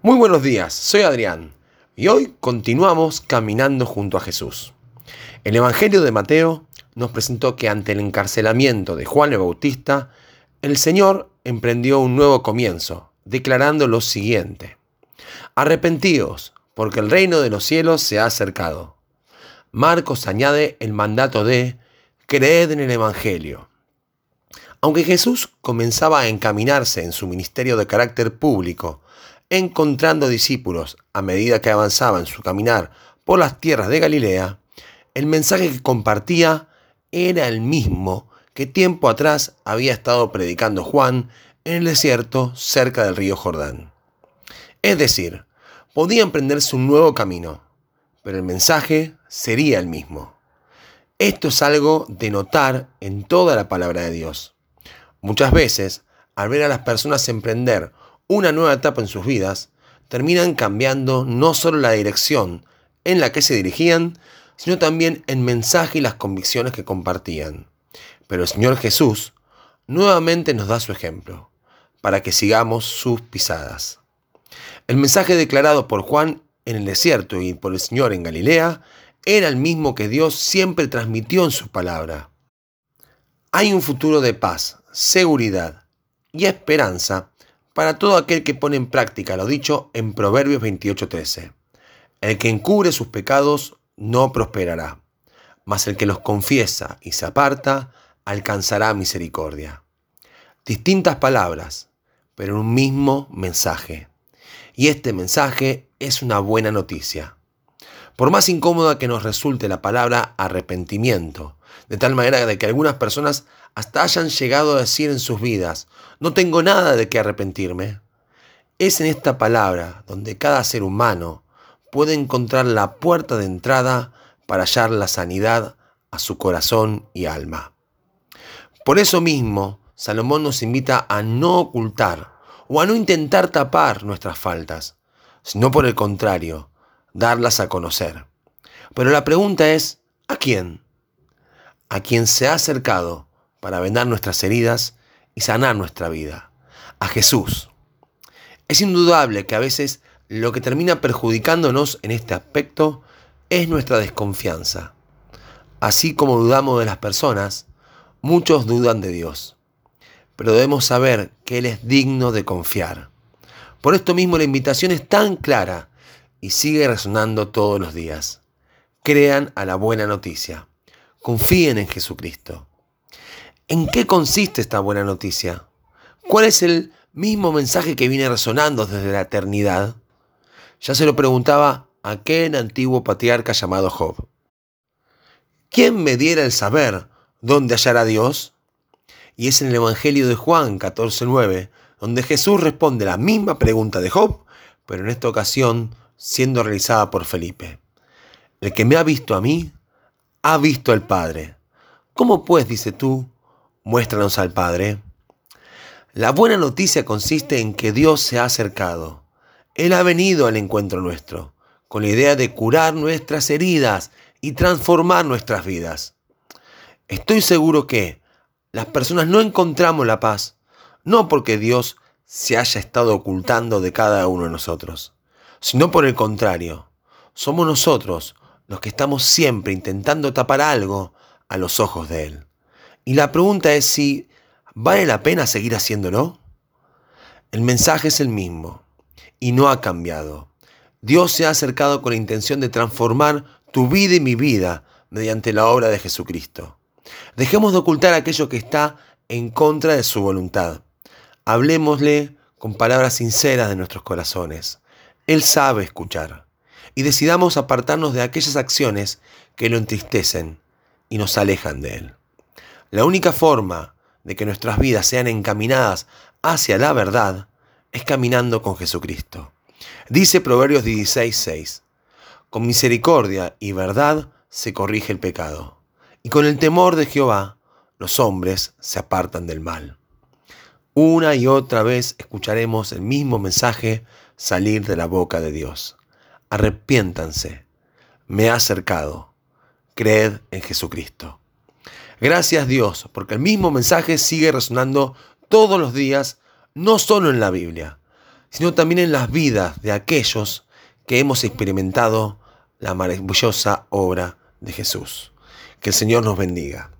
Muy buenos días, soy Adrián y hoy continuamos caminando junto a Jesús. El Evangelio de Mateo nos presentó que ante el encarcelamiento de Juan el Bautista, el Señor emprendió un nuevo comienzo, declarando lo siguiente. Arrepentíos, porque el reino de los cielos se ha acercado. Marcos añade el mandato de creed en el Evangelio. Aunque Jesús comenzaba a encaminarse en su ministerio de carácter público, encontrando discípulos a medida que avanzaba en su caminar por las tierras de Galilea, el mensaje que compartía era el mismo que tiempo atrás había estado predicando Juan en el desierto cerca del río Jordán. Es decir, podía emprenderse un nuevo camino, pero el mensaje sería el mismo. Esto es algo de notar en toda la palabra de Dios. Muchas veces, al ver a las personas emprender una nueva etapa en sus vidas, terminan cambiando no solo la dirección en la que se dirigían, sino también el mensaje y las convicciones que compartían. Pero el Señor Jesús nuevamente nos da su ejemplo, para que sigamos sus pisadas. El mensaje declarado por Juan en el desierto y por el Señor en Galilea era el mismo que Dios siempre transmitió en su palabra. Hay un futuro de paz, seguridad y esperanza para todo aquel que pone en práctica lo dicho en Proverbios 28:13. El que encubre sus pecados no prosperará, mas el que los confiesa y se aparta alcanzará misericordia. Distintas palabras, pero un mismo mensaje. Y este mensaje es una buena noticia. Por más incómoda que nos resulte la palabra arrepentimiento, de tal manera de que algunas personas hasta hayan llegado a decir en sus vidas, no tengo nada de qué arrepentirme, es en esta palabra donde cada ser humano puede encontrar la puerta de entrada para hallar la sanidad a su corazón y alma. Por eso mismo, Salomón nos invita a no ocultar o a no intentar tapar nuestras faltas, sino por el contrario, darlas a conocer. Pero la pregunta es, ¿a quién? A quien se ha acercado para vendar nuestras heridas y sanar nuestra vida. A Jesús. Es indudable que a veces lo que termina perjudicándonos en este aspecto es nuestra desconfianza. Así como dudamos de las personas, muchos dudan de Dios. Pero debemos saber que Él es digno de confiar. Por esto mismo la invitación es tan clara y sigue resonando todos los días. Crean a la buena noticia. Confíen en Jesucristo. ¿En qué consiste esta buena noticia? ¿Cuál es el mismo mensaje que viene resonando desde la eternidad? Ya se lo preguntaba aquel antiguo patriarca llamado Job. ¿Quién me diera el saber dónde hallará Dios? Y es en el Evangelio de Juan 14.9, donde Jesús responde la misma pregunta de Job, pero en esta ocasión siendo realizada por Felipe. El que me ha visto a mí, ha visto al Padre. ¿Cómo pues, dice tú, muéstranos al Padre? La buena noticia consiste en que Dios se ha acercado. Él ha venido al encuentro nuestro, con la idea de curar nuestras heridas y transformar nuestras vidas. Estoy seguro que las personas no encontramos la paz, no porque Dios se haya estado ocultando de cada uno de nosotros, sino por el contrario, somos nosotros los que estamos siempre intentando tapar algo a los ojos de Él. Y la pregunta es si vale la pena seguir haciéndolo. El mensaje es el mismo y no ha cambiado. Dios se ha acercado con la intención de transformar tu vida y mi vida mediante la obra de Jesucristo. Dejemos de ocultar aquello que está en contra de su voluntad. Hablemosle con palabras sinceras de nuestros corazones. Él sabe escuchar. Y decidamos apartarnos de aquellas acciones que lo entristecen y nos alejan de Él. La única forma de que nuestras vidas sean encaminadas hacia la verdad es caminando con Jesucristo. Dice Proverbios 16:6, con misericordia y verdad se corrige el pecado, y con el temor de Jehová los hombres se apartan del mal. Una y otra vez escucharemos el mismo mensaje salir de la boca de Dios. Arrepiéntanse, me ha acercado, creed en Jesucristo. Gracias Dios, porque el mismo mensaje sigue resonando todos los días, no solo en la Biblia, sino también en las vidas de aquellos que hemos experimentado la maravillosa obra de Jesús. Que el Señor nos bendiga.